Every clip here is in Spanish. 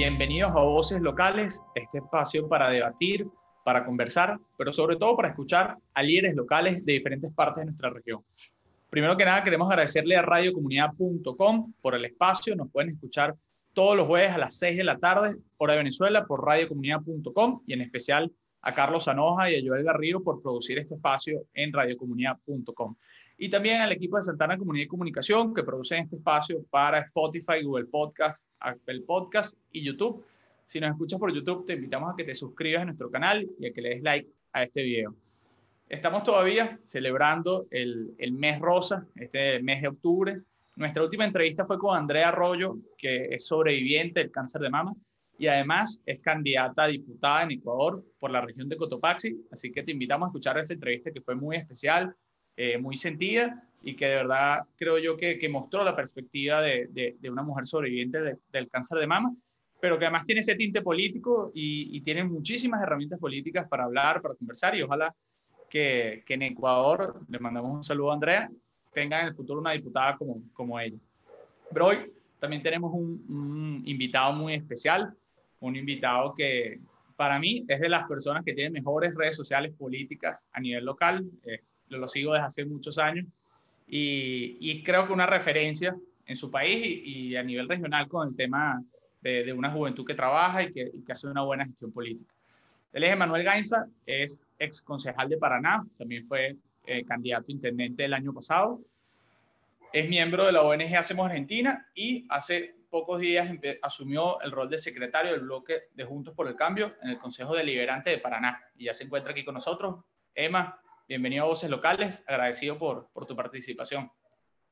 Bienvenidos a Voces Locales, este espacio para debatir, para conversar, pero sobre todo para escuchar a líderes locales de diferentes partes de nuestra región. Primero que nada, queremos agradecerle a radiocomunidad.com por el espacio. Nos pueden escuchar todos los jueves a las 6 de la tarde, hora de Venezuela, por radiocomunidad.com y en especial a Carlos Anoja y a Joel Garrido por producir este espacio en radiocomunidad.com. Y también al equipo de Santana Comunidad y Comunicación que produce este espacio para Spotify, Google Podcast, Apple Podcast y YouTube. Si nos escuchas por YouTube, te invitamos a que te suscribas a nuestro canal y a que le des like a este video. Estamos todavía celebrando el, el mes rosa, este mes de octubre. Nuestra última entrevista fue con Andrea Arroyo, que es sobreviviente del cáncer de mama y además es candidata a diputada en Ecuador por la región de Cotopaxi. Así que te invitamos a escuchar esa entrevista que fue muy especial, eh, muy sentida y que de verdad creo yo que, que mostró la perspectiva de, de, una mujer sobreviviente del cáncer de mama, pero que además tiene ese tinte político y, y, tiene muchísimas herramientas políticas para hablar, para conversar y ojalá que, que en Ecuador, le mandamos un saludo a Andrea, tenga en el futuro una diputada como, como ella. Pero hoy también tenemos un, un invitado muy especial, un invitado que para mí es de las personas que tienen mejores redes sociales políticas a nivel local. Eh, lo sigo desde hace muchos años y, y, creo que una referencia en su país y, a nivel regional con el tema de, de una juventud que trabaja y que, y que, hace una buena gestión política. Él es Emanuel Gainza, es ex concejal de Paraná, también fue eh, candidato intendente el año pasado. Es miembro de la ONG Hacemos Argentina y hace pocos días asumió el rol de secretario del bloque de Juntos por el Cambio en el Consejo Deliberante de Paraná y ya se encuentra aquí con nosotros. Emma, bienvenido a Voces Locales, agradecido por, por tu participación.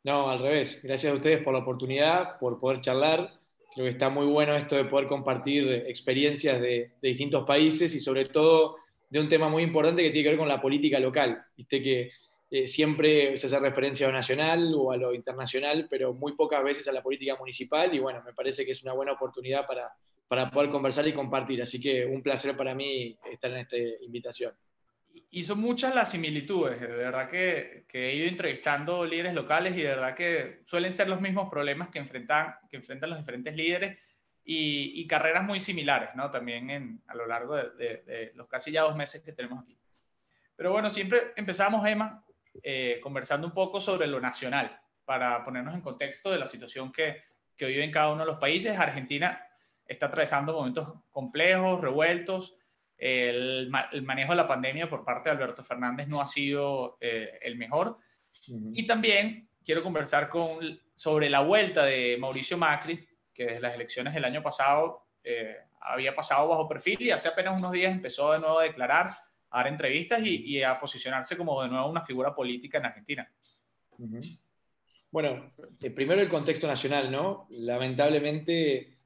No, al revés, gracias a ustedes por la oportunidad, por poder charlar. Creo que está muy bueno esto de poder compartir experiencias de, de distintos países y sobre todo de un tema muy importante que tiene que ver con la política local. Viste que eh, siempre se hace referencia a lo nacional o a lo internacional, pero muy pocas veces a la política municipal y bueno, me parece que es una buena oportunidad para, para poder conversar y compartir. Así que un placer para mí estar en esta invitación. Y son muchas las similitudes, de verdad que, que, he ido entrevistando líderes locales y de verdad que suelen ser los mismos problemas que enfrentan, que enfrentan los diferentes líderes y, y carreras muy similares, ¿no? También en, a lo largo de, de, de los casi ya dos meses que tenemos aquí. Pero bueno, siempre empezamos, Emma, eh, conversando un poco sobre lo nacional, para ponernos en contexto de la situación que, que vive en cada uno de los países. Argentina está atravesando momentos complejos, revueltos. El, el, manejo de la pandemia por parte de Alberto Fernández no ha sido eh, el mejor. Y también quiero conversar con, sobre la vuelta de Mauricio Macri, que desde las elecciones del año pasado eh, había pasado bajo perfil y hace apenas unos días empezó de nuevo a declarar a dar entrevistas y, y, a posicionarse como de nuevo una figura política en Argentina. Uh -huh. Bueno, eh, primero el contexto nacional, ¿no? Lamentablemente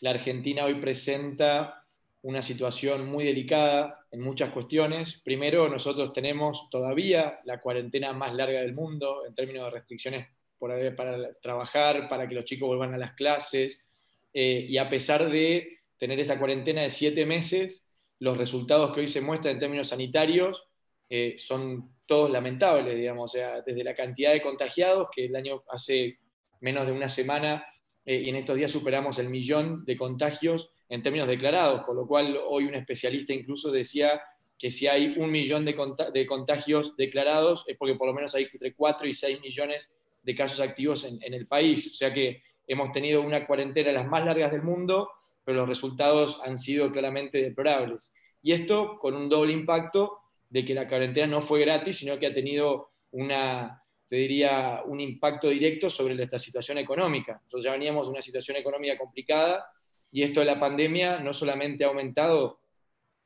la Argentina hoy presenta una situación muy delicada en muchas cuestiones. Primero, nosotros tenemos todavía la cuarentena más larga del mundo en términos de restricciones por, para trabajar, para que los chicos vuelvan a las clases. Eh, y a pesar de tener esa cuarentena de siete meses, los resultados que hoy se muestran en términos sanitarios eh, son todos lamentables, digamos, o sea, desde la cantidad de contagiados, que el año hace menos de una semana eh, y en estos días superamos el millón de contagios en términos declarados, con lo cual hoy un especialista incluso decía que si hay un millón de, de contagios declarados es porque por lo menos hay entre 4 y 6 millones de casos activos en, en el país, o sea que hemos tenido una cuarentena de las más largas del mundo, pero los resultados han sido claramente deplorables. Y esto con un doble impacto de que la cuarentena no fue gratis, sino que ha tenido una, te diría, un impacto directo sobre nuestra situación económica. Nosotros ya veníamos de una situación económica complicada y esto de la pandemia no solamente ha aumentado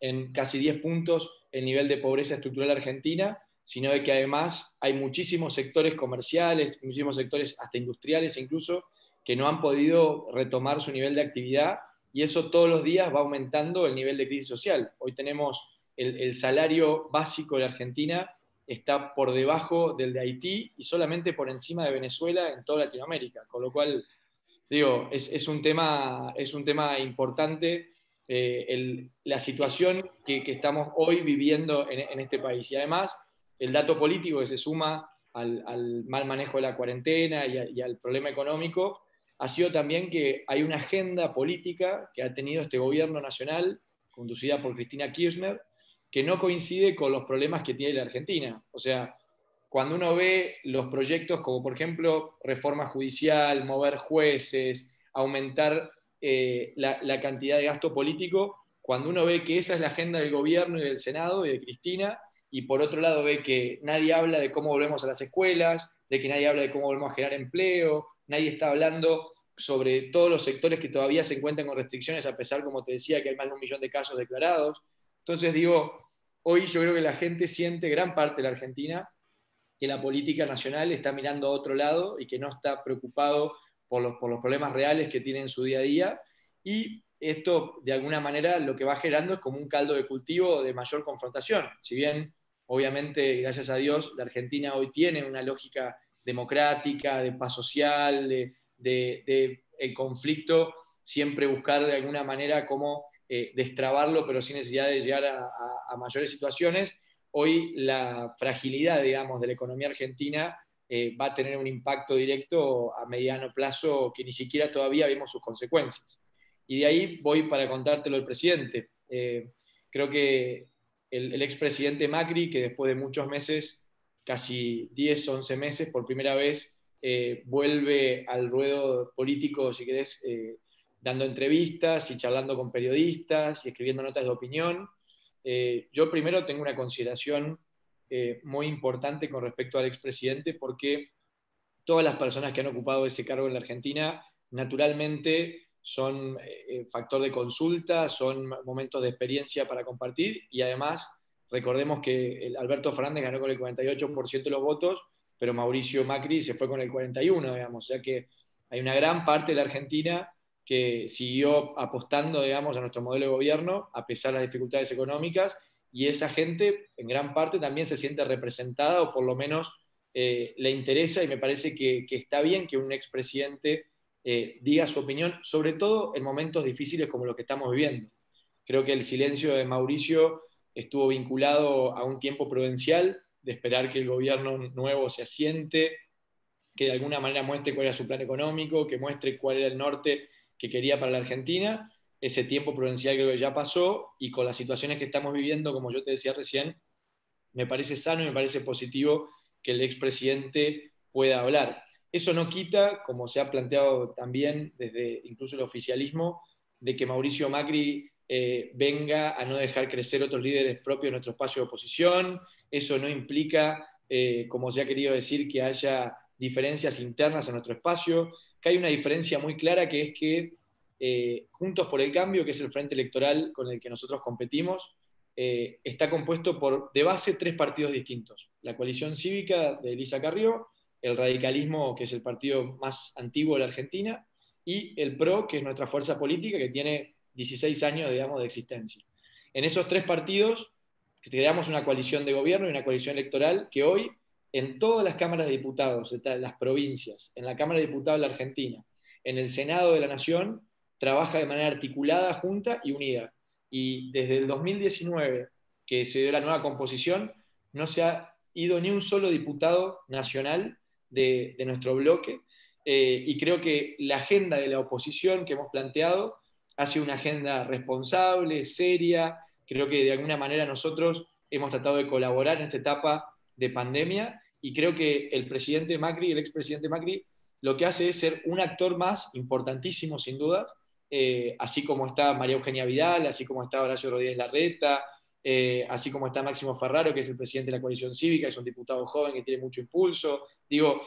en casi 10 puntos el nivel de pobreza estructural argentina, sino de que además hay muchísimos sectores comerciales, muchísimos sectores hasta industriales incluso, que no han podido retomar su nivel de actividad y eso todos los días va aumentando el nivel de crisis social. Hoy tenemos el, salario básico de Argentina está por debajo del de Haití y solamente por encima de Venezuela en toda Latinoamérica, con lo cual, digo, es, un, tema, es un tema importante eh, la situación que, estamos hoy viviendo en, este país. Y además, el dato político que se suma al, al mal manejo de la cuarentena y, y al problema económico, ha sido también que hay una agenda política que ha tenido este gobierno nacional, conducida por Cristina Kirchner, que no coincide con los problemas que tiene la Argentina. O sea, cuando uno ve los proyectos como por ejemplo reforma judicial, mover jueces, aumentar eh, la, la, cantidad de gasto político, cuando uno ve que esa es la agenda del gobierno y del Senado y de Cristina, y por otro lado ve que nadie habla de cómo volvemos a las escuelas, de que nadie habla de cómo volvemos a generar empleo, nadie está hablando sobre todos los sectores que todavía se encuentran con restricciones, a pesar, como te decía, que hay más de un millón de casos declarados. Entonces digo, hoy yo creo que la gente siente, gran parte de la Argentina, que la política nacional está mirando a otro lado y que no está preocupado por los, por los problemas reales que tiene en su día a día. Y esto, de alguna manera, lo que va generando es como un caldo de cultivo de mayor confrontación. Si bien, obviamente, gracias a Dios, la Argentina hoy tiene una lógica democrática, de paz social, de, de, el conflicto, siempre buscar de alguna manera cómo eh, destrabarlo, pero sin necesidad de llegar a, mayores situaciones. Hoy la fragilidad, digamos, de la economía argentina eh, va a tener un impacto directo a mediano plazo que ni siquiera todavía vemos sus consecuencias. Y de ahí voy para contártelo el presidente. Eh, creo que el, el expresidente Macri, que después de muchos meses, casi 10, 11 meses, por primera vez eh, vuelve al ruedo político, si querés, dando entrevistas y charlando con periodistas y escribiendo notas de opinión. Eh, yo primero tengo una consideración muy importante con respecto al expresidente porque todas las personas que han ocupado ese cargo en la Argentina naturalmente son factor de consulta, son momentos de experiencia para compartir y además recordemos que Alberto Fernández ganó con el 48% de los votos pero Mauricio Macri se fue con el 41, digamos, o sea que hay una gran parte de la Argentina que siguió apostando, digamos, a nuestro modelo de gobierno, a pesar de las dificultades económicas, y esa gente en gran parte también se siente representada o por lo menos eh, le interesa y me parece que, está bien que un expresidente eh, diga su opinión, sobre todo en momentos difíciles como los que estamos viviendo. Creo que el silencio de Mauricio estuvo vinculado a un tiempo prudencial de esperar que el gobierno nuevo se asiente, que de alguna manera muestre cuál era su plan económico, que muestre cuál era el norte que quería para la Argentina. Ese tiempo prudencial creo que ya pasó y con las situaciones que estamos viviendo, como yo te decía recién, me parece sano y me parece positivo que el expresidente pueda hablar. Eso no quita, como se ha planteado también desde incluso el oficialismo, de que Mauricio Macri eh, venga a no dejar crecer otros líderes propios de nuestro espacio de oposición. Eso no implica, eh, como se ha querido decir, que haya diferencias internas en nuestro espacio, que hay una diferencia muy clara que es que eh, Juntos por el Cambio, que es el frente electoral con el que nosotros competimos, está compuesto por, de base, tres partidos distintos. La coalición cívica de Elisa Carrió, el radicalismo, que es el partido más antiguo de la Argentina, y el PRO, que es nuestra fuerza política, que tiene 16 años, digamos, de existencia. En esos tres partidos creamos una coalición de gobierno y una coalición electoral que hoy en todas las cámaras de diputados de las provincias, en la Cámara de Diputados de la Argentina, en el Senado de la Nación, trabaja de manera articulada, junta y unida. Y desde el 2019, que se dio la nueva composición, no se ha ido ni un solo diputado nacional de, nuestro bloque. Eh, y creo que la agenda de la oposición que hemos planteado ha sido una agenda responsable, seria. Creo que de alguna manera nosotros hemos tratado de colaborar en esta etapa de pandemia y creo que el presidente Macri, el expresidente Macri, lo que hace es ser un actor más importantísimo, sin duda, eh, así como está María Eugenia Vidal, así como está Horacio Rodríguez Larreta, eh, así como está Máximo Ferraro, que es el presidente de la coalición cívica, es un diputado joven que tiene mucho impulso. Digo,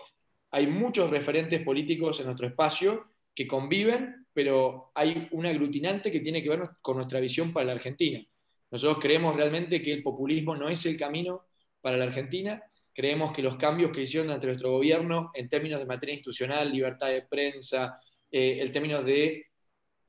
hay muchos referentes políticos en nuestro espacio que conviven pero hay un aglutinante que tiene que ver con nuestra visión para la Argentina. Nosotros creemos realmente que el populismo no es el camino para la Argentina, creemos que los cambios que hicieron ante nuestro gobierno en términos de materia institucional, libertad de prensa, eh, en términos de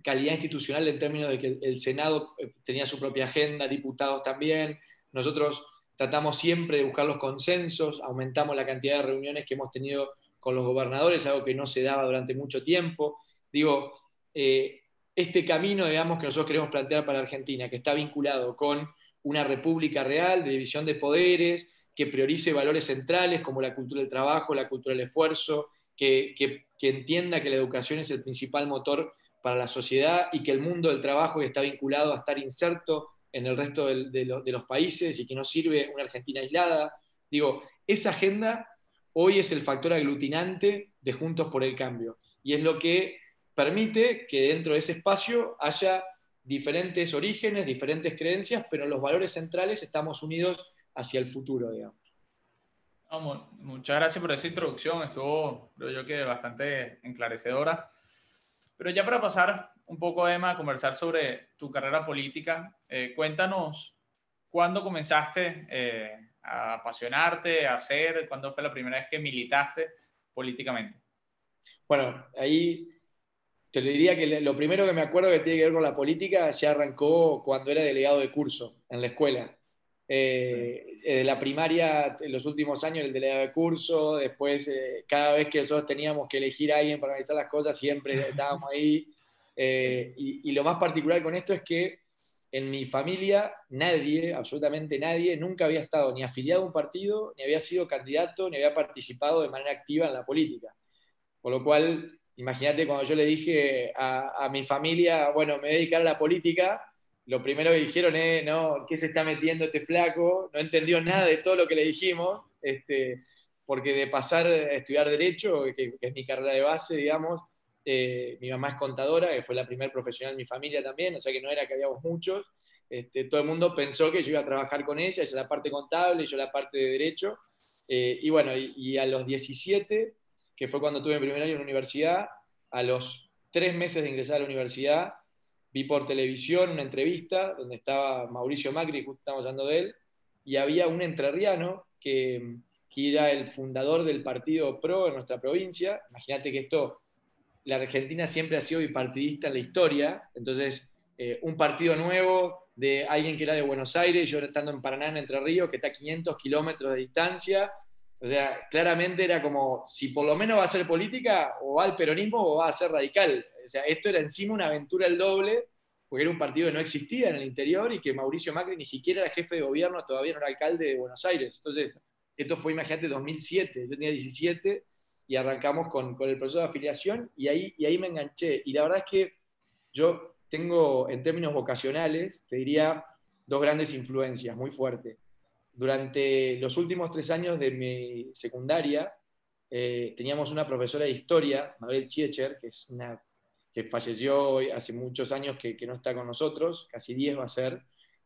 calidad institucional, en términos de que el Senado eh, tenía su propia agenda, diputados también, nosotros tratamos siempre de buscar los consensos, aumentamos la cantidad de reuniones que hemos tenido con los gobernadores, algo que no se daba durante mucho tiempo. Digo, eh, este camino, digamos, que nosotros queremos plantear para Argentina, que está vinculado con una república real de división de poderes, que priorice valores centrales como la cultura del trabajo, la cultura del esfuerzo, que, que entienda que la educación es el principal motor para la sociedad y que el mundo del trabajo está vinculado a estar inserto en el resto de, los países y que no sirve una Argentina aislada. Digo, esa agenda hoy es el factor aglutinante de Juntos por el Cambio y es lo que permite que dentro de ese espacio haya diferentes orígenes, diferentes creencias, pero los valores centrales estamos unidos hacia el futuro, digamos. muchas gracias por esa introducción, estuvo, creo yo que bastante enclarecedora. Pero ya para pasar un poco, Emma, a conversar sobre tu carrera política, eh, cuéntanos cuándo comenzaste eh, a apasionarte, a hacer, cuándo fue la primera vez que militaste políticamente. Bueno, ahí te lo diría que lo primero que me acuerdo que tiene que ver con la política ya arrancó cuando era delegado de curso en la escuela. Eh, de la primaria, en los últimos años, el delegado de curso, después, eh, cada vez que nosotros teníamos que elegir a alguien para analizar las cosas, siempre estábamos ahí. Eh, y, lo más particular con esto es que en mi familia nadie, absolutamente nadie, nunca había estado ni afiliado a un partido, ni había sido candidato, ni había participado de manera activa en la política. Por lo cual, imagínate cuando yo le dije a, mi familia, bueno, me voy a la política, lo primero que dijeron es, no, ¿qué se está metiendo este flaco? No entendió nada de todo lo que le dijimos, este, porque de pasar a estudiar Derecho, que, es mi carrera de base, digamos, eh, mi mamá es contadora, que fue la primer profesional de mi familia también, o sea que no era que habíamos muchos, este, todo el mundo pensó que yo iba a trabajar con ella, ella la parte contable, yo la parte de Derecho, eh, y bueno, y, a los 17, que fue cuando tuve mi primer año en la universidad, a los tres meses de ingresar a la universidad, vi por televisión una entrevista donde estaba Mauricio Macri, justo estamos hablando de él, y había un entrerriano que, que era el fundador del partido PRO en nuestra provincia. Imagínate que esto, la Argentina siempre ha sido bipartidista en la historia, entonces eh, un partido nuevo de alguien que era de Buenos Aires, yo estando en Paraná, en Entre Ríos, que está a 500 kilómetros de distancia, o sea, claramente era como, si por lo menos va a ser política, o va al peronismo o va a ser radical. O sea, esto era encima una aventura el doble, porque era un partido que no existía en el interior y que Mauricio Macri ni siquiera era jefe de gobierno, todavía no era alcalde de Buenos Aires. Entonces, esto fue, imagínate, 2007, yo tenía 17 y arrancamos con, con el proceso de afiliación y ahí, y ahí me enganché. Y la verdad es que yo tengo, en términos vocacionales, te diría dos grandes influencias muy fuertes. Durante los últimos tres años de mi secundaria, eh, teníamos una profesora de historia, Mabel Chiecher, que es una que falleció hace muchos años que, no está con nosotros, casi 10 va a ser.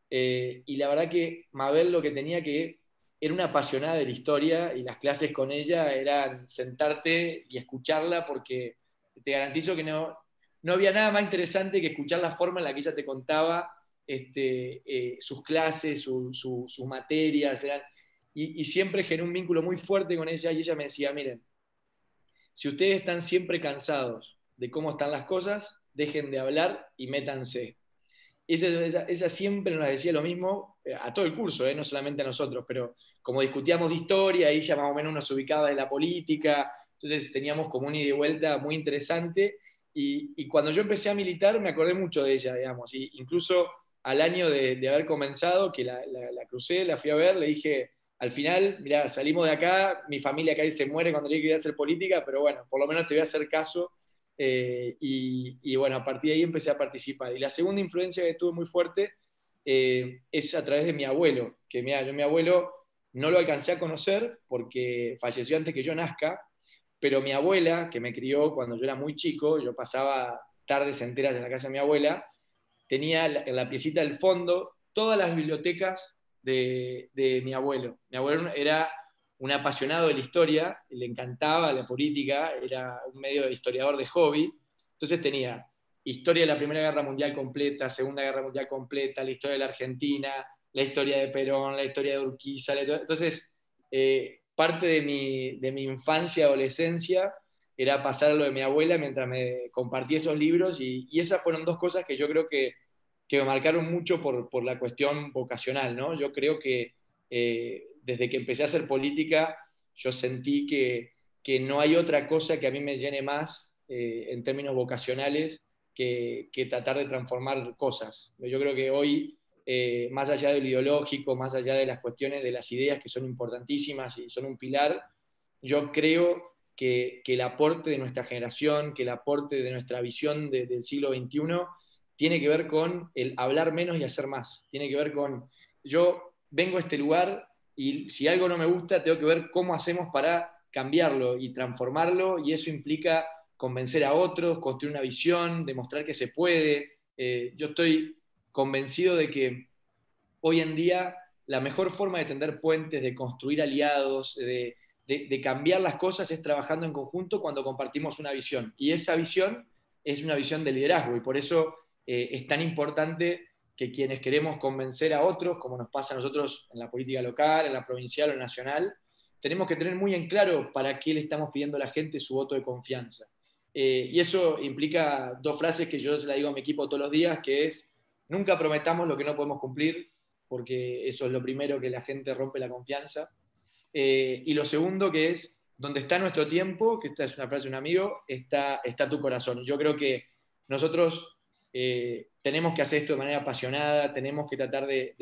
Eh, y la verdad que Mabel lo que tenía que era una apasionada de la historia y las clases con ella eran sentarte y escucharla porque te garantizo que no, no había nada más interesante que escuchar la forma en la que ella te contaba este, eh, sus clases, sus materias, y, y, siempre generé un vínculo muy fuerte con ella y ella me decía, miren, si ustedes están siempre cansados de cómo están las cosas, dejen de hablar y métanse. Esa, siempre nos decía lo mismo eh, a todo el curso, eh, no solamente a nosotros, pero como discutíamos de historia, ella más o menos nos ubicaba de la política, entonces teníamos como un ida y vuelta muy interesante. Y, cuando yo empecé a militar me acordé mucho de ella, digamos, y incluso al año de, haber comenzado, que la, la, crucé, la fui a ver, le dije, al final, mira, salimos de acá, mi familia acá se muere cuando le quería hacer política, pero bueno, por lo menos te voy a hacer caso eh, y, bueno, a partir de ahí empecé a participar. Y la segunda influencia que tuve muy fuerte eh, es a través de mi abuelo, que mira, yo mi abuelo no lo alcancé a conocer porque falleció antes que yo nazca, pero mi abuela, que me crió cuando yo era muy chico, yo pasaba tardes enteras en la casa de mi abuela, tenía en la piecita del fondo todas las bibliotecas de, de mi abuelo. Mi abuelo era un apasionado de la historia, le encantaba la política, era un medio historiador de hobby, entonces tenía historia de la Primera Guerra Mundial completa, Segunda Guerra Mundial completa, la historia de la Argentina, la historia de Perón, la historia de Urquiza, entonces eh, parte de mi, de mi infancia, adolescencia, era pasar lo de mi abuela mientras me compartía esos libros y, esas fueron dos cosas que yo creo que, que me marcaron mucho por, por, la cuestión vocacional, ¿no? Yo creo que eh, desde que empecé a hacer política, yo sentí que, no hay otra cosa que a mí me llene más eh, en términos vocacionales que, tratar de transformar cosas. Yo creo que hoy, eh, más allá del ideológico, más allá de las cuestiones de las ideas que son importantísimas y son un pilar, yo creo que, el aporte de nuestra generación, que el aporte de nuestra visión del siglo XXI tiene que ver con el hablar menos y hacer más. Tiene que ver con, yo vengo a este lugar y si algo no me gusta, tengo que ver cómo hacemos para cambiarlo y transformarlo, y eso implica convencer a otros, construir una visión, demostrar que se puede. Eh, yo estoy convencido de que hoy en día la mejor forma de tender puentes, de construir aliados, de, cambiar las cosas es trabajando en conjunto cuando compartimos una visión. Y esa visión es una visión de liderazgo y por eso eh, es tan importante que quienes queremos convencer a otros, como nos pasa a nosotros en la política local, en la provincial o nacional, tenemos que tener muy en claro para qué le estamos pidiendo a la gente su voto de confianza. Eh, y eso implica dos frases que yo se la digo a mi equipo todos los días, que es, nunca prometamos lo que no podemos cumplir, porque eso es lo primero que la gente rompe la confianza. Eh, y lo segundo que es, donde está nuestro tiempo, que esta es una frase de un amigo, está, está tu corazón. Yo creo que nosotros eh, tenemos que hacer esto de manera apasionada, tenemos que tratar de,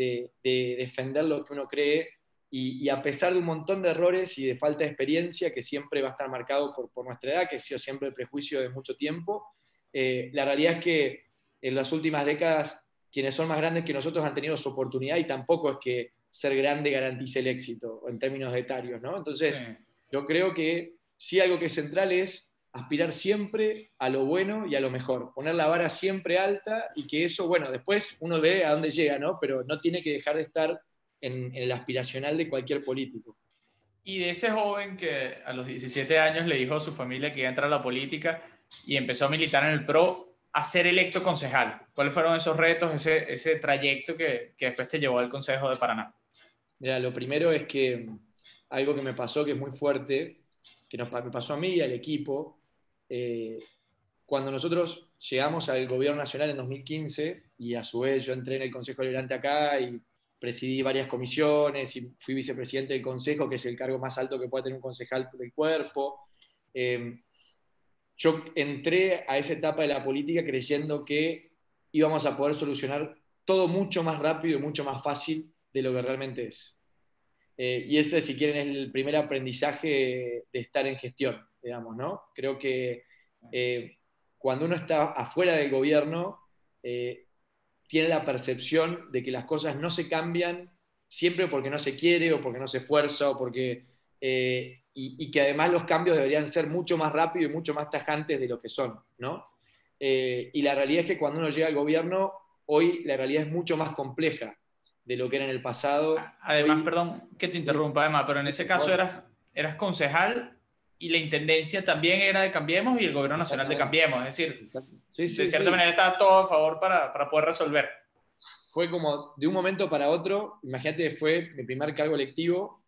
defender lo que uno cree y, a pesar de un montón de errores y de falta de experiencia que siempre va a estar marcado por, nuestra edad, que ha sido siempre el prejuicio de mucho tiempo, eh, la realidad es que en las últimas décadas quienes son más grandes que nosotros han tenido su oportunidad y tampoco es que ser grande garantice el éxito en términos etarios, ¿no? Entonces, yo creo que sí algo que es central es aspirar siempre a lo bueno y a lo mejor, poner la vara siempre alta y que eso, bueno, después uno ve a dónde llega, ¿no? Pero no tiene que dejar de estar en, el aspiracional de cualquier político. Y de ese joven que a los 17 años le dijo a su familia que iba a entrar a la política y empezó a militar en el PRO a ser electo concejal. ¿Cuáles fueron esos retos, ese, ese trayecto que, que después te llevó al Consejo de Paraná? Mira, lo primero es que algo que me pasó que es muy fuerte, que nos, me pasó a mí y al equipo, eh, cuando nosotros llegamos al gobierno nacional en 2015 y a su vez yo entré en el Consejo Liberante acá y presidí varias comisiones y fui vicepresidente del Consejo, que es el cargo más alto que puede tener un concejal del cuerpo. Eh, yo entré a esa etapa de la política creyendo que íbamos a poder solucionar todo mucho más rápido y mucho más fácil de lo que realmente es. Eh, y ese, si quieren, es el primer aprendizaje de estar en gestión digamos, ¿no? Creo que eh, cuando uno está afuera del gobierno, eh, tiene la percepción de que las cosas no se cambian siempre porque no se quiere o porque no se esfuerza o porque... Eh, y, que además los cambios deberían ser mucho más rápidos y mucho más tajantes de lo que son, ¿no? y la realidad es que cuando uno llega al gobierno, hoy la realidad es mucho más compleja de lo que era en el pasado. Además, perdón que te interrumpa, Emma, pero en ese caso eras, eras concejal y la intendencia también era de Cambiemos y el gobierno nacional de Cambiemos. Es decir, de cierta manera estaba todo a favor para, para, poder resolver. Fue como de un momento para otro, imagínate, fue mi primer cargo electivo,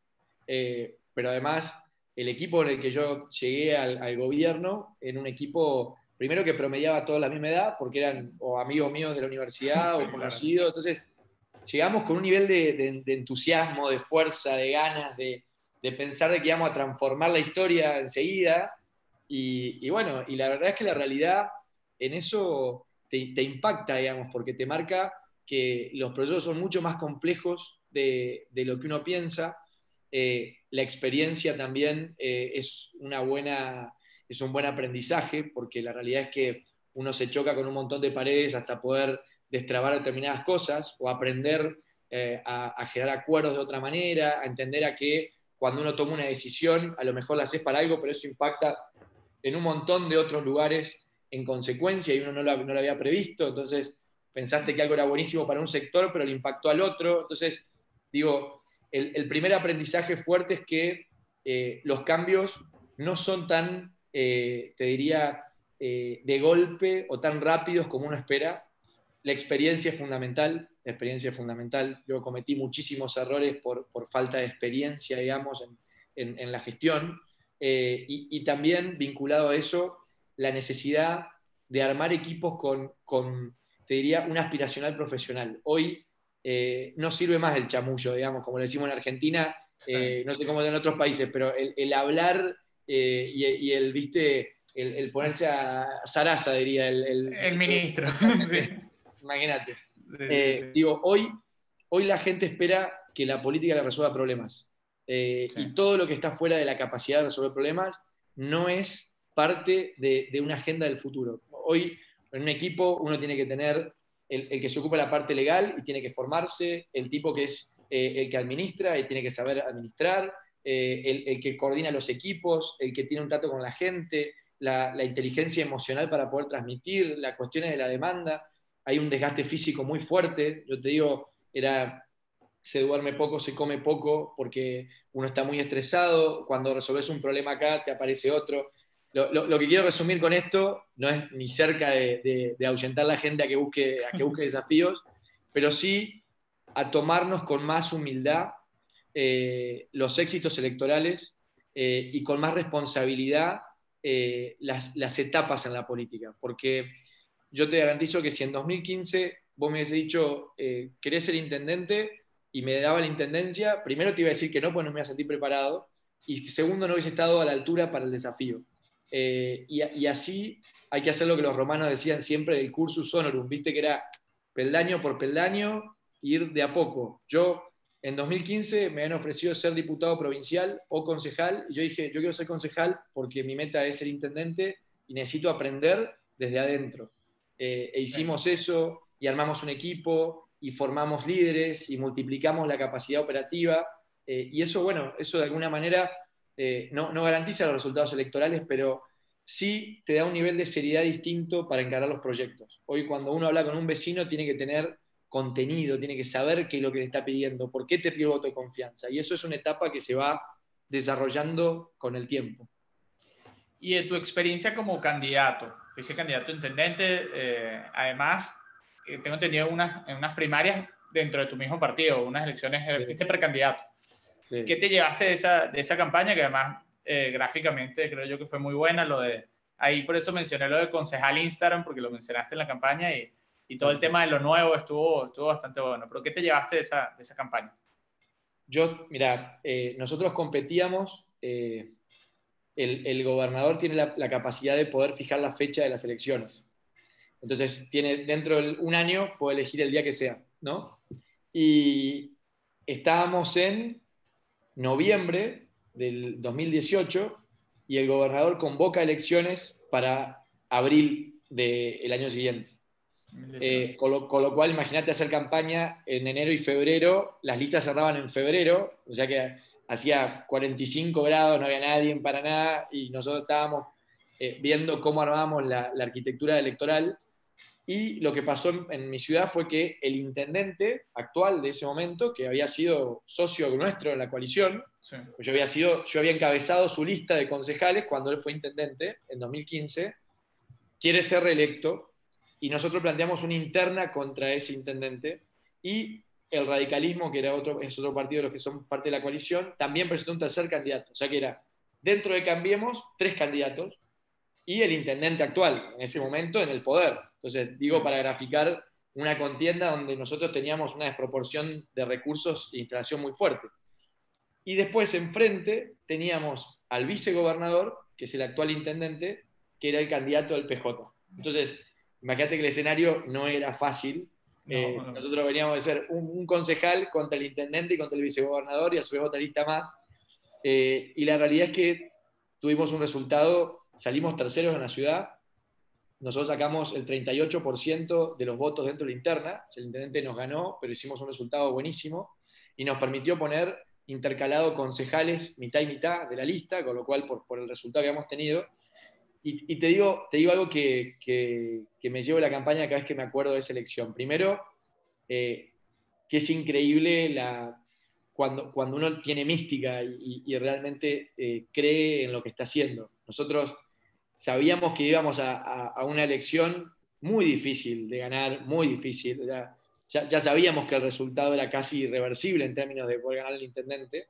eh, pero además el equipo en el que yo llegué al, gobierno, en un equipo, primero que promediaba toda la misma edad, porque eran o amigos míos de la universidad o conocidos, entonces llegamos con un nivel de, de entusiasmo, de fuerza, de ganas, de, de pensar de que íbamos a transformar la historia enseguida. Y, bueno, y la verdad es que la realidad en eso te, impacta, digamos, porque te marca que los procesos son mucho más complejos de, lo que uno piensa. Eh, la experiencia también eh, es, una buena, es un buen aprendizaje, porque la realidad es que uno se choca con un montón de paredes hasta poder destrabar determinadas cosas o aprender eh, a, a, generar acuerdos de otra manera, a entender a qué cuando uno toma una decisión, a lo mejor la haces para algo, pero eso impacta en un montón de otros lugares en consecuencia y uno no lo, había previsto, entonces pensaste que algo era buenísimo para un sector, pero le impactó al otro. Entonces, digo, el, primer aprendizaje fuerte es que eh, los cambios no son tan, eh, te diría, eh, de golpe o tan rápidos como uno espera. La experiencia es fundamental la experiencia es fundamental. Yo cometí muchísimos errores por, falta de experiencia, digamos, en, la gestión. Eh, y, también vinculado a eso, la necesidad de armar equipos con, te diría, un aspiracional profesional. Hoy eh, no sirve más el chamullo, digamos, como le decimos en Argentina, eh, no sé cómo en otros países, pero el, hablar y, el, viste, el, ponerse a zaraza, diría el, el ministro. Imagínate. Eh, digo, hoy, hoy la gente espera que la política le resuelva problemas. Eh, y todo lo que está fuera de la capacidad de resolver problemas no es parte de, una agenda del futuro. Hoy en un equipo uno tiene que tener el, que se ocupa la parte legal y tiene que formarse, el tipo que es eh, el que administra y tiene que saber administrar, eh, el, que coordina los equipos, el que tiene un trato con la gente, la, la inteligencia emocional para poder transmitir, las cuestiones de la demanda. Hay un desgaste físico muy fuerte. Yo te digo, era se duerme poco, se come poco, porque uno está muy estresado, cuando resolves un problema acá te aparece otro. Lo, que quiero resumir con esto no es ni cerca de, ahuyentar a la gente a que, busque, a que busque desafíos, pero sí a tomarnos con más humildad eh, los éxitos electorales eh, y con más responsabilidad eh, las, las, etapas en la política. Porque yo te garantizo que si en 2015 vos me hubiese dicho, ¿querés ser intendente? y me daba la intendencia, primero te iba a decir que no, pues no me iba a sentir preparado, y segundo, no hubiese estado a la altura para el desafío. Eh, y, así hay que hacer lo que los romanos decían siempre del cursus honorum, viste que era peldaño por peldaño, ir de a poco. Yo en 2015 me han ofrecido ser diputado provincial o concejal, y yo dije, yo quiero ser concejal porque mi meta es ser intendente y necesito aprender desde adentro. Eh, e hicimos eso y armamos un equipo y formamos líderes y multiplicamos la capacidad operativa. Eh, y eso, bueno, eso de alguna manera eh, no, garantiza los resultados electorales, pero sí te da un nivel de seriedad distinto para encarar los proyectos. Hoy cuando uno habla con un vecino tiene que tener contenido, tiene que saber qué es lo que le está pidiendo, por qué te pide voto de confianza. Y eso es una etapa que se va desarrollando con el tiempo. Y de tu experiencia como candidato, fuiste candidato a intendente, eh, además eh, tengo entendido, unas, en unas primarias dentro de tu mismo partido, unas elecciones, eh, fuiste precandidato. ¿Qué te llevaste de esa, de esa campaña? Que además eh, gráficamente creo yo que fue muy buena, lo de, ahí por eso mencioné lo de concejal Instagram, porque lo mencionaste en la campaña y, y todo el tema de lo nuevo estuvo, estuvo bastante bueno. ¿Pero qué te llevaste de esa, de esa campaña? Yo, mira, nosotros competíamos, el, el, gobernador tiene la, la, capacidad de poder fijar la fecha de las elecciones. Entonces, tiene dentro de un año, puede elegir el día que sea, ¿no? Y estábamos en noviembre del 2018 y el gobernador convoca elecciones para abril del año siguiente. Eh, con, lo, cual, imagínate hacer campaña en enero y febrero, las listas cerraban en febrero, o sea que hacía 45 grados, no había nadie para nada, y nosotros estábamos eh, viendo cómo armábamos la, la, arquitectura electoral. Y lo que pasó en, mi ciudad fue que el intendente actual de ese momento, que había sido socio nuestro en la coalición, pues yo, había sido, yo había encabezado su lista de concejales cuando él fue intendente en 2015, quiere ser reelecto y nosotros planteamos una interna contra ese intendente y el radicalismo, que era otro, es otro partido de los que son parte de la coalición, también presentó un tercer candidato. O sea que era, dentro de Cambiemos, tres candidatos y el intendente actual, en ese momento, en el poder. Entonces, digo, para graficar una contienda donde nosotros teníamos una desproporción de recursos e instalación muy fuerte. Y después, enfrente, teníamos al vicegobernador, que es el actual intendente, que era el candidato del PJ. Entonces, imagínate que el escenario no era fácil. Eh, nosotros veníamos de ser un, concejal contra el intendente y contra el vicegobernador y a su vez otra lista más. Eh, y la realidad es que tuvimos un resultado salimos terceros en la ciudad, nosotros sacamos el 38% de los votos dentro de la interna, el intendente nos ganó, pero hicimos un resultado buenísimo y nos permitió poner intercalado concejales mitad y mitad de la lista, con lo cual por, el resultado que hemos tenido. Y, te, digo, te digo algo que, me llevo la campaña cada vez que me acuerdo de esa elección. Primero, eh, que es increíble cuando, uno tiene mística y, realmente eh, cree en lo que está haciendo. Nosotros sabíamos que íbamos a, una elección muy difícil de ganar, muy difícil. Ya, ya, sabíamos que el resultado era casi irreversible en términos de poder ganar el intendente,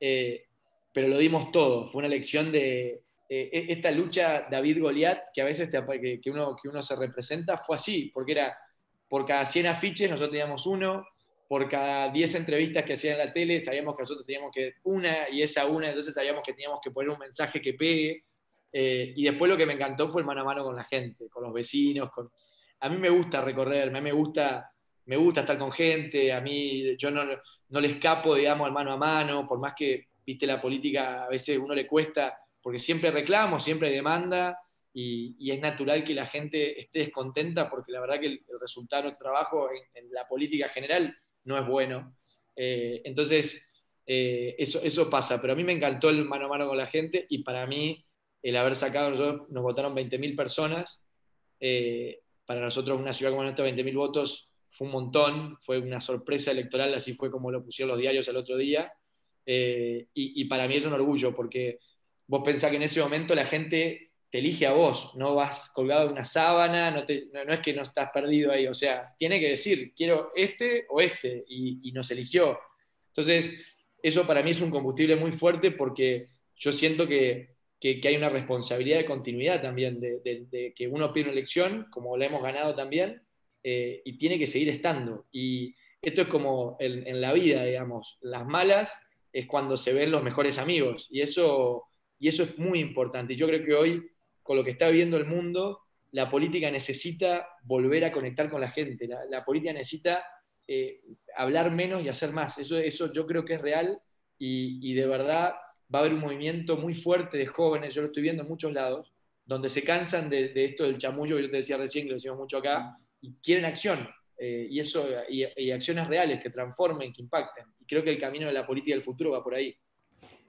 eh, pero lo dimos todo. Fue una elección de eh, e, esta lucha David-Goliat, que a veces que, uno, que uno se representa, fue así, porque era por cada 100 afiches nosotros teníamos uno, por cada 10 entrevistas que hacían en la tele, sabíamos que nosotros teníamos que una y esa una, entonces sabíamos que teníamos que poner un mensaje que pegue. Eh, y después lo que me encantó fue el mano a mano con la gente, con los vecinos. Con... A mí me gusta recorrerme, a me gusta, me gusta estar con gente, a mí yo no, no le escapo, digamos, al mano a mano, por más que, viste, la política a veces uno le cuesta porque siempre reclamo, siempre hay demanda y, es natural que la gente esté descontenta porque la verdad que el, resultado de nuestro trabajo en, la política general no es bueno. Eh, entonces, eh, eso, eso pasa, pero a mí me encantó el mano a mano con la gente y para mí el haber sacado, nos votaron 20.000 personas, eh, para nosotros una ciudad como esta, 20.000 votos fue un montón, fue una sorpresa electoral, así fue como lo pusieron los diarios el otro día, y, y, para mí es un orgullo, porque vos pensás que en ese momento la gente te elige a vos, no vas colgado de una sábana, no, es que no estás perdido ahí, o sea, tiene que decir, quiero este o este, y, nos eligió. Entonces, eso para mí es un combustible muy fuerte porque yo siento que, hay una responsabilidad de continuidad también, de, que uno pide una elección, como la hemos ganado también, eh, y tiene que seguir estando. Y esto es como en, en la vida, digamos, las malas es cuando se ven los mejores amigos, y eso, y eso es muy importante. Yo creo que hoy con lo que está viviendo el mundo, la política necesita volver a conectar con la gente, la, política necesita eh, hablar menos y hacer más. Eso, eso yo creo que es real y, de verdad va a haber un movimiento muy fuerte de jóvenes, yo lo estoy viendo en muchos lados, donde se cansan de, esto del chamullo que yo te decía recién, que lo decimos mucho acá, y quieren acción, eh, y, eso, y, acciones reales que transformen, que impacten. Y creo que el camino de la política del futuro va por ahí.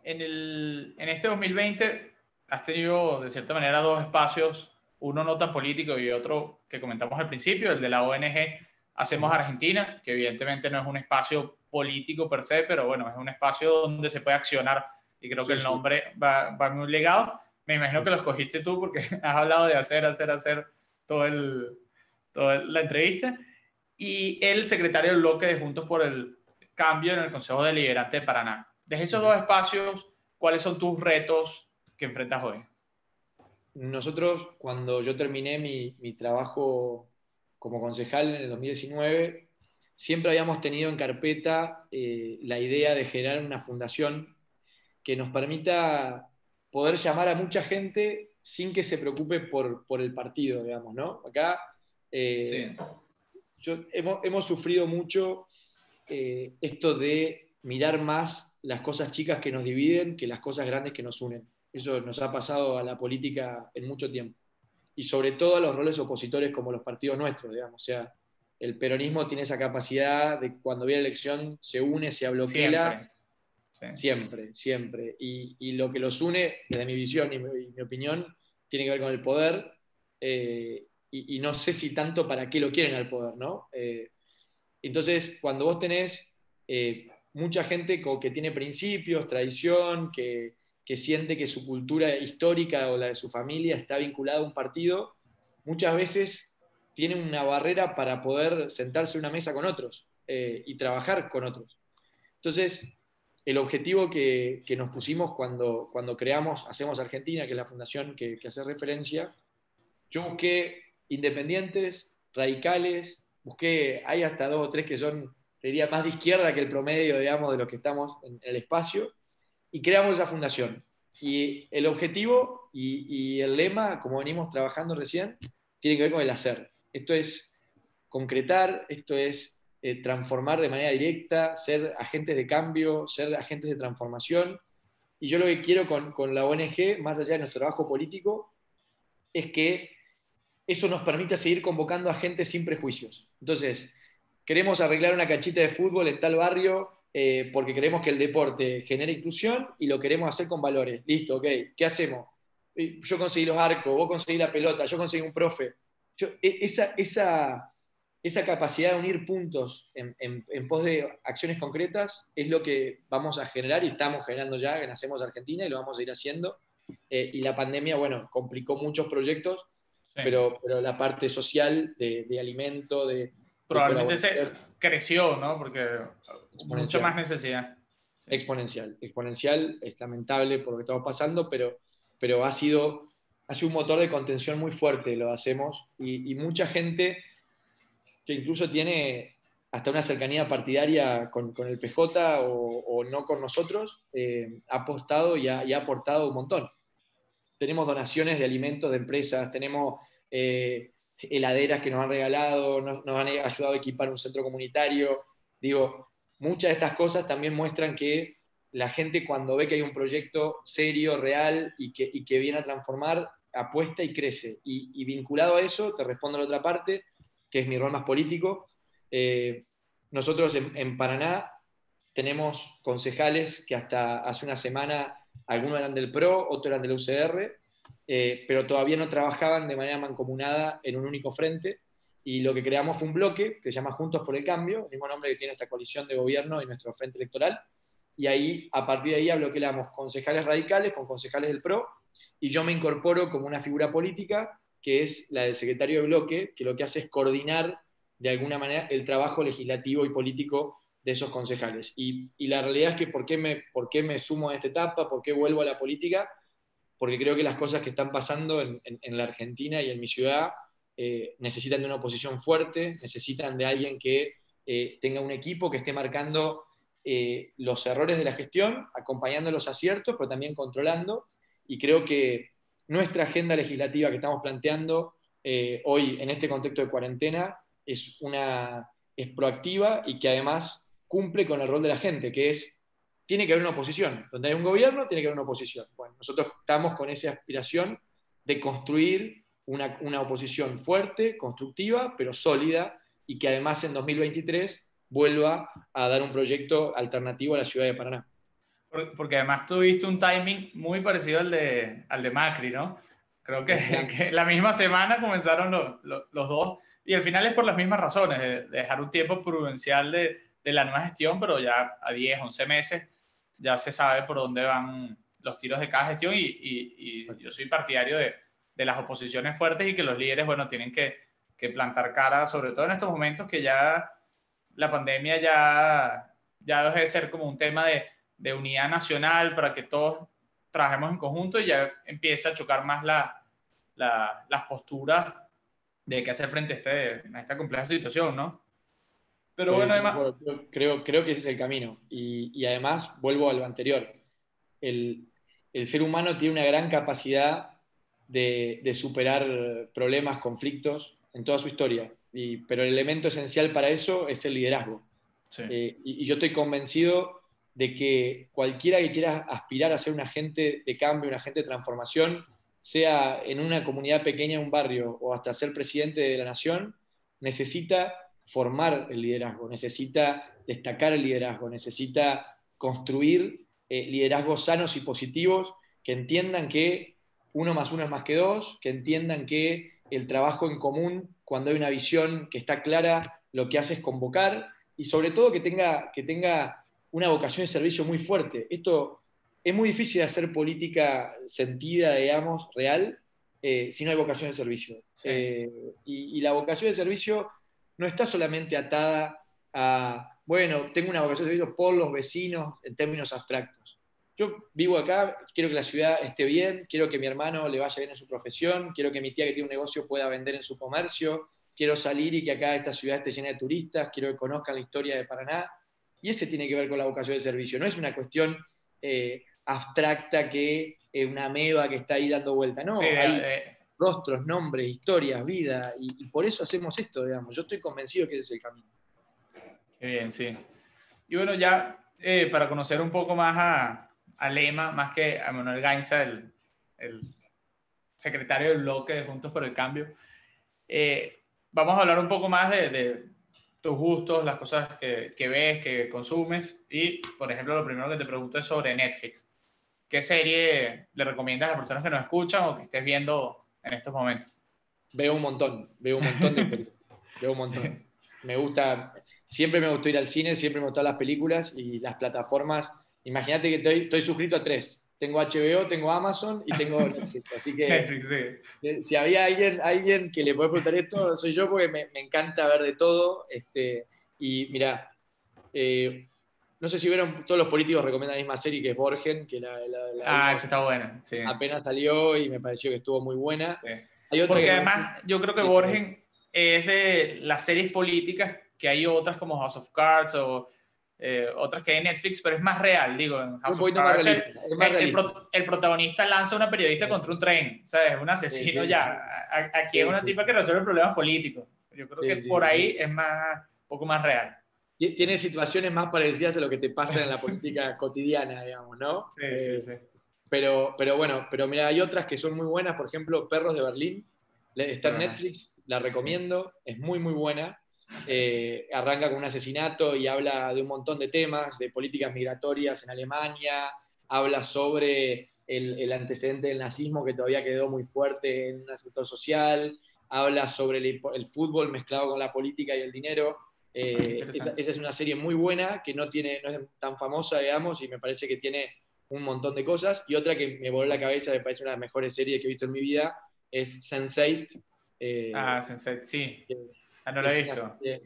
En, el, en este 2020 has tenido de cierta manera dos espacios, uno no tan político y otro que comentamos al principio, el de la ONG Hacemos Argentina, que evidentemente no es un espacio político per se, pero bueno, es un espacio donde se puede accionar y creo que el nombre va, va, muy legado. Me imagino que lo escogiste tú porque has hablado de hacer, hacer, hacer todo el, toda la entrevista. Y el secretario del bloque de Juntos por el Cambio en el Consejo Deliberante de Paraná. Desde esos dos espacios, ¿cuáles son tus retos que enfrentas hoy? Nosotros, cuando yo terminé mi, trabajo como concejal en el 2019, siempre habíamos tenido en carpeta eh, la idea de generar una fundación que nos permita poder llamar a mucha gente sin que se preocupe por, el partido, digamos, ¿no? Acá eh, hemos, sufrido mucho eh, esto de mirar más las cosas chicas que nos dividen que las cosas grandes que nos unen. Eso nos ha pasado a la política en mucho tiempo. Y sobre todo a los roles opositores como los partidos nuestros, digamos. O sea, el peronismo tiene esa capacidad de cuando viene la elección se une, se bloquea. Siempre, siempre. siempre. Y, lo que los une, desde mi visión y mi, opinión, tiene que ver con el poder. Eh, y, no sé si tanto para qué lo quieren al poder, ¿no? Eh, entonces, cuando vos tenés eh, mucha gente que tiene principios, tradición, que, que siente que su cultura histórica o la de su familia está vinculada a un partido, muchas veces tiene una barrera para poder sentarse a una mesa con otros eh, y trabajar con otros. Entonces, el objetivo que, nos pusimos cuando, cuando creamos Hacemos Argentina, que es la fundación que, hace referencia, yo busqué independientes, radicales, busqué, hay hasta dos o tres que son, diría, más de izquierda que el promedio, digamos, de los que estamos en el espacio, y creamos esa fundación. Y el objetivo y, el lema, como venimos trabajando recién, tiene que ver con el hacer. Esto es concretar, esto es eh, transformar de manera directa, ser agentes de cambio, ser agentes de transformación. Y yo lo que quiero con, con la ONG, más allá de nuestro trabajo político, es que eso nos permita seguir convocando a gente sin prejuicios. Entonces, queremos arreglar una cachita de fútbol en tal barrio, eh, porque queremos que el deporte genere inclusión y lo queremos hacer con valores. Listo, ok, ¿qué hacemos? Eh, yo conseguí los arcos, vos conseguí la pelota, yo conseguí un profe. E, esa, esa, esa, capacidad de unir puntos en, en, pos de acciones concretas es lo que vamos a generar y estamos generando ya en Hacemos Argentina y lo vamos a ir haciendo. Eh, y la pandemia, bueno, complicó muchos proyectos, pero, pero la parte social de, de alimento, de, Probablemente se creció, ¿no? Porque mucha más necesidad. Exponencial. Exponencial es lamentable por lo que estamos pasando, pero, pero ha, sido, ha sido un motor de contención muy fuerte, lo hacemos. Y, mucha gente que incluso tiene hasta una cercanía partidaria con, con el PJ o, no con nosotros, eh, ha apostado y ha, aportado un montón. Tenemos donaciones de alimentos de empresas, tenemos eh, heladeras que nos han regalado, nos, han ayudado a equipar un centro comunitario. Digo, muchas de estas cosas también muestran que la gente cuando ve que hay un proyecto serio, real y que, viene a transformar, apuesta y crece. Y, vinculado a eso, te respondo a la otra parte, que es mi rol más político. Eh, nosotros en, Paraná tenemos concejales que hasta hace una semana algunos eran del PRO, otros eran del UCR, eh, pero todavía no trabajaban de manera mancomunada en un único frente. Y lo que creamos fue un bloque que se llama Juntos por el Cambio, el mismo nombre que tiene esta coalición de gobierno y nuestro frente electoral. Y ahí, a partir de ahí, bloqueamos concejales radicales con concejales del PRO y yo me incorporo como una figura política que es la del secretario de bloque, que lo que hace es coordinar de alguna manera el trabajo legislativo y político de esos concejales. Y, la realidad es que ¿por qué, me, ¿por qué me sumo a esta etapa? ¿Por qué vuelvo a la política? Porque creo que las cosas que están pasando en, la Argentina y en mi ciudad eh, necesitan de una oposición fuerte, necesitan de alguien que eh, tenga un equipo que esté marcando eh, los errores de la gestión, acompañando los aciertos, pero también controlando. Y creo que nuestra agenda legislativa que estamos planteando hoy en este contexto de cuarentena es, una, es proactiva y que además cumple con el rol de la gente, que es, tiene que haber una oposición. Donde hay un gobierno, tiene que haber una oposición. Bueno, nosotros estamos con esa aspiración de construir una, una oposición fuerte, constructiva, pero sólida, y que además en 2023 vuelva a dar un proyecto alternativo a la ciudad de Paraná. Porque además tuviste un timing muy parecido al de, al de Macri, ¿no? Creo que, que la misma semana comenzaron los, los, dos y al final es por las mismas razones, de, dejar un tiempo prudencial de, de, la nueva gestión, pero ya a 10, 11 meses ya se sabe por dónde van los tiros de cada gestión y, y, yo soy partidario de, de, las oposiciones fuertes y que los líderes, bueno, tienen que, que plantar cara, sobre todo en estos momentos que ya la pandemia ya, ya deja de ser como un tema de de unidad nacional para que todos trabajemos en conjunto y ya empieza a chocar más la, la, las posturas de qué hacer frente a, este, a esta compleja situación, ¿no? Pero bueno, además... creo, creo que ese es el camino. Y, y además, vuelvo a lo anterior. El, el, ser humano tiene una gran capacidad de, de superar problemas, conflictos en toda su historia. Y, pero el elemento esencial para eso es el liderazgo. Eh, y, y, yo estoy convencido de que cualquiera que quiera aspirar a ser un agente de cambio, un agente de transformación, sea en una comunidad pequeña, un barrio o hasta ser presidente de la nación, necesita formar el liderazgo, necesita destacar el liderazgo, necesita construir eh, liderazgos sanos y positivos que entiendan que uno más uno es más que dos, que entiendan que el trabajo en común, cuando hay una visión que está clara, lo que hace es convocar y sobre todo que tenga, que tenga una vocación de servicio muy fuerte. Esto es muy difícil de hacer política sentida, digamos, real, eh, si no hay vocación de servicio. Eh, y, la vocación de servicio no está solamente atada a, bueno, tengo una vocación de servicio por los vecinos en términos abstractos. Yo vivo acá, quiero que la ciudad esté bien, quiero que mi hermano le vaya bien en su profesión, quiero que mi tía que tiene un negocio pueda vender en su comercio, quiero salir y que acá esta ciudad esté llena de turistas, quiero que conozcan la historia de Paraná. Y ese tiene que ver con la vocación de servicio. No es una cuestión eh, abstracta que una meba que está ahí dando vuelta. No, hay eh, rostros, nombres, historias, vida. Y, por eso hacemos esto, digamos. Yo estoy convencido que ese es el camino. Qué bien, sí. Y bueno, ya eh, para conocer un poco más a, a, Lema, más que a Manuel Gainza, el, el secretario del bloque de Juntos por el Cambio, vamos a hablar un poco más de tus gustos, las cosas que, que, ves, que consumes. Y, por ejemplo, lo primero que te pregunto es sobre Netflix. ¿Qué serie le recomiendas a las personas que nos escuchan o que estés viendo en estos momentos? Veo un montón, veo un montón de películas. veo un montón. Me gusta, siempre me gustó ir al cine, siempre me gustan las películas y las plataformas. Imagínate que estoy, estoy suscrito a tres tengo HBO, tengo Amazon y tengo Netflix. Así que eh, si había alguien, alguien que le puede preguntar esto, soy yo porque me, me encanta ver de todo. Este, y mira, eh, no sé si vieron, todos los políticos recomiendan la misma serie que es Borgen, que la, Ah, esa está buena. Apenas salió y me pareció que estuvo muy buena. porque además yo creo que Borgen es de las series políticas que hay otras como House of Cards o eh, otras que hay en Netflix, pero es más real, digo. En House of Cards, el, protagonista lanza a una periodista contra un tren, ¿sabes? Un asesino ya. Aquí es una tipa que resuelve problemas políticos. Yo creo que por ahí es más, un poco más real. Tiene situaciones más parecidas a lo que te pasa en la política cotidiana, digamos, ¿no? Sí, sí, Eh, sí. Pero, pero bueno, pero mira, hay otras que son muy buenas, por ejemplo, Perros de Berlín, está en Ajá. Netflix, la recomiendo, es muy, muy buena. Eh, arranca con un asesinato y habla de un montón de temas, de políticas migratorias en Alemania, habla sobre el, el antecedente del nazismo que todavía quedó muy fuerte en un sector social, habla sobre el, el fútbol mezclado con la política y el dinero. Eh, esa, esa es una serie muy buena que no, tiene, no es tan famosa, digamos, y me parece que tiene un montón de cosas. Y otra que me voló la cabeza, me parece una de las mejores series que he visto en mi vida, es Sense8. Eh, Ah, Sensei, sí. que Ah, no lo he visto. serie-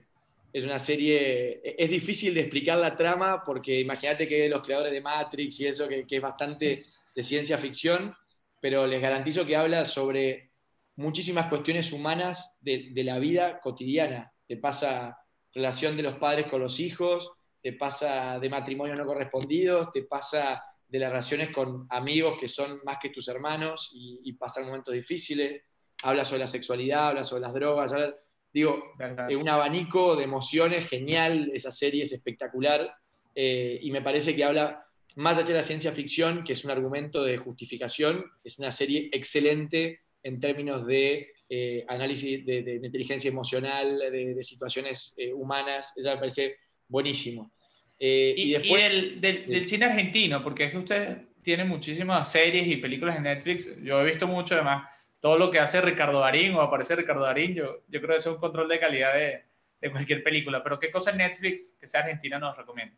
es una serie, es difícil de explicar la trama porque imagínate que los creadores de Matrix y eso, que, que es bastante de ciencia ficción, pero les garantizo que habla sobre muchísimas cuestiones humanas de, de la vida cotidiana. Te pasa relación de los padres con los hijos, te pasa de matrimonios no correspondidos, te pasa de las relaciones con amigos que son más que tus hermanos y, y pasan momentos difíciles. Habla sobre la sexualidad, habla sobre las drogas, habla- digo, eh, un abanico de emociones genial, esa serie es espectacular eh, y me parece que habla más allá de la ciencia ficción, que es un argumento de justificación, es una serie excelente en términos de eh, análisis de, de- de inteligencia emocional, de, de situaciones eh, humanas, eso me parece buenísimo. Eh, Y, y y después, del, del- del cine argentino, porque es que ustedes tienen muchísimas series y películas en Netflix. Yo he visto mucho, además, todo lo que hace Ricardo Darín o aparece Ricardo Darín. Yo, yo creo que eso es un control de calidad de, de cualquier película. Pero ¿qué cosa en Netflix que sea argentina nos recomienda?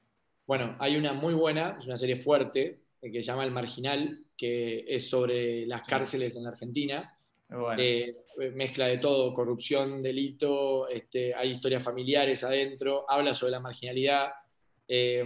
Bueno, hay una muy buena, es una serie fuerte, eh, que se llama El Marginal, que es sobre las cárceles en la Argentina. Bueno, Eh, mezcla de todo, corrupción, delito, este, hay historias familiares adentro, habla sobre la marginalidad. Eh,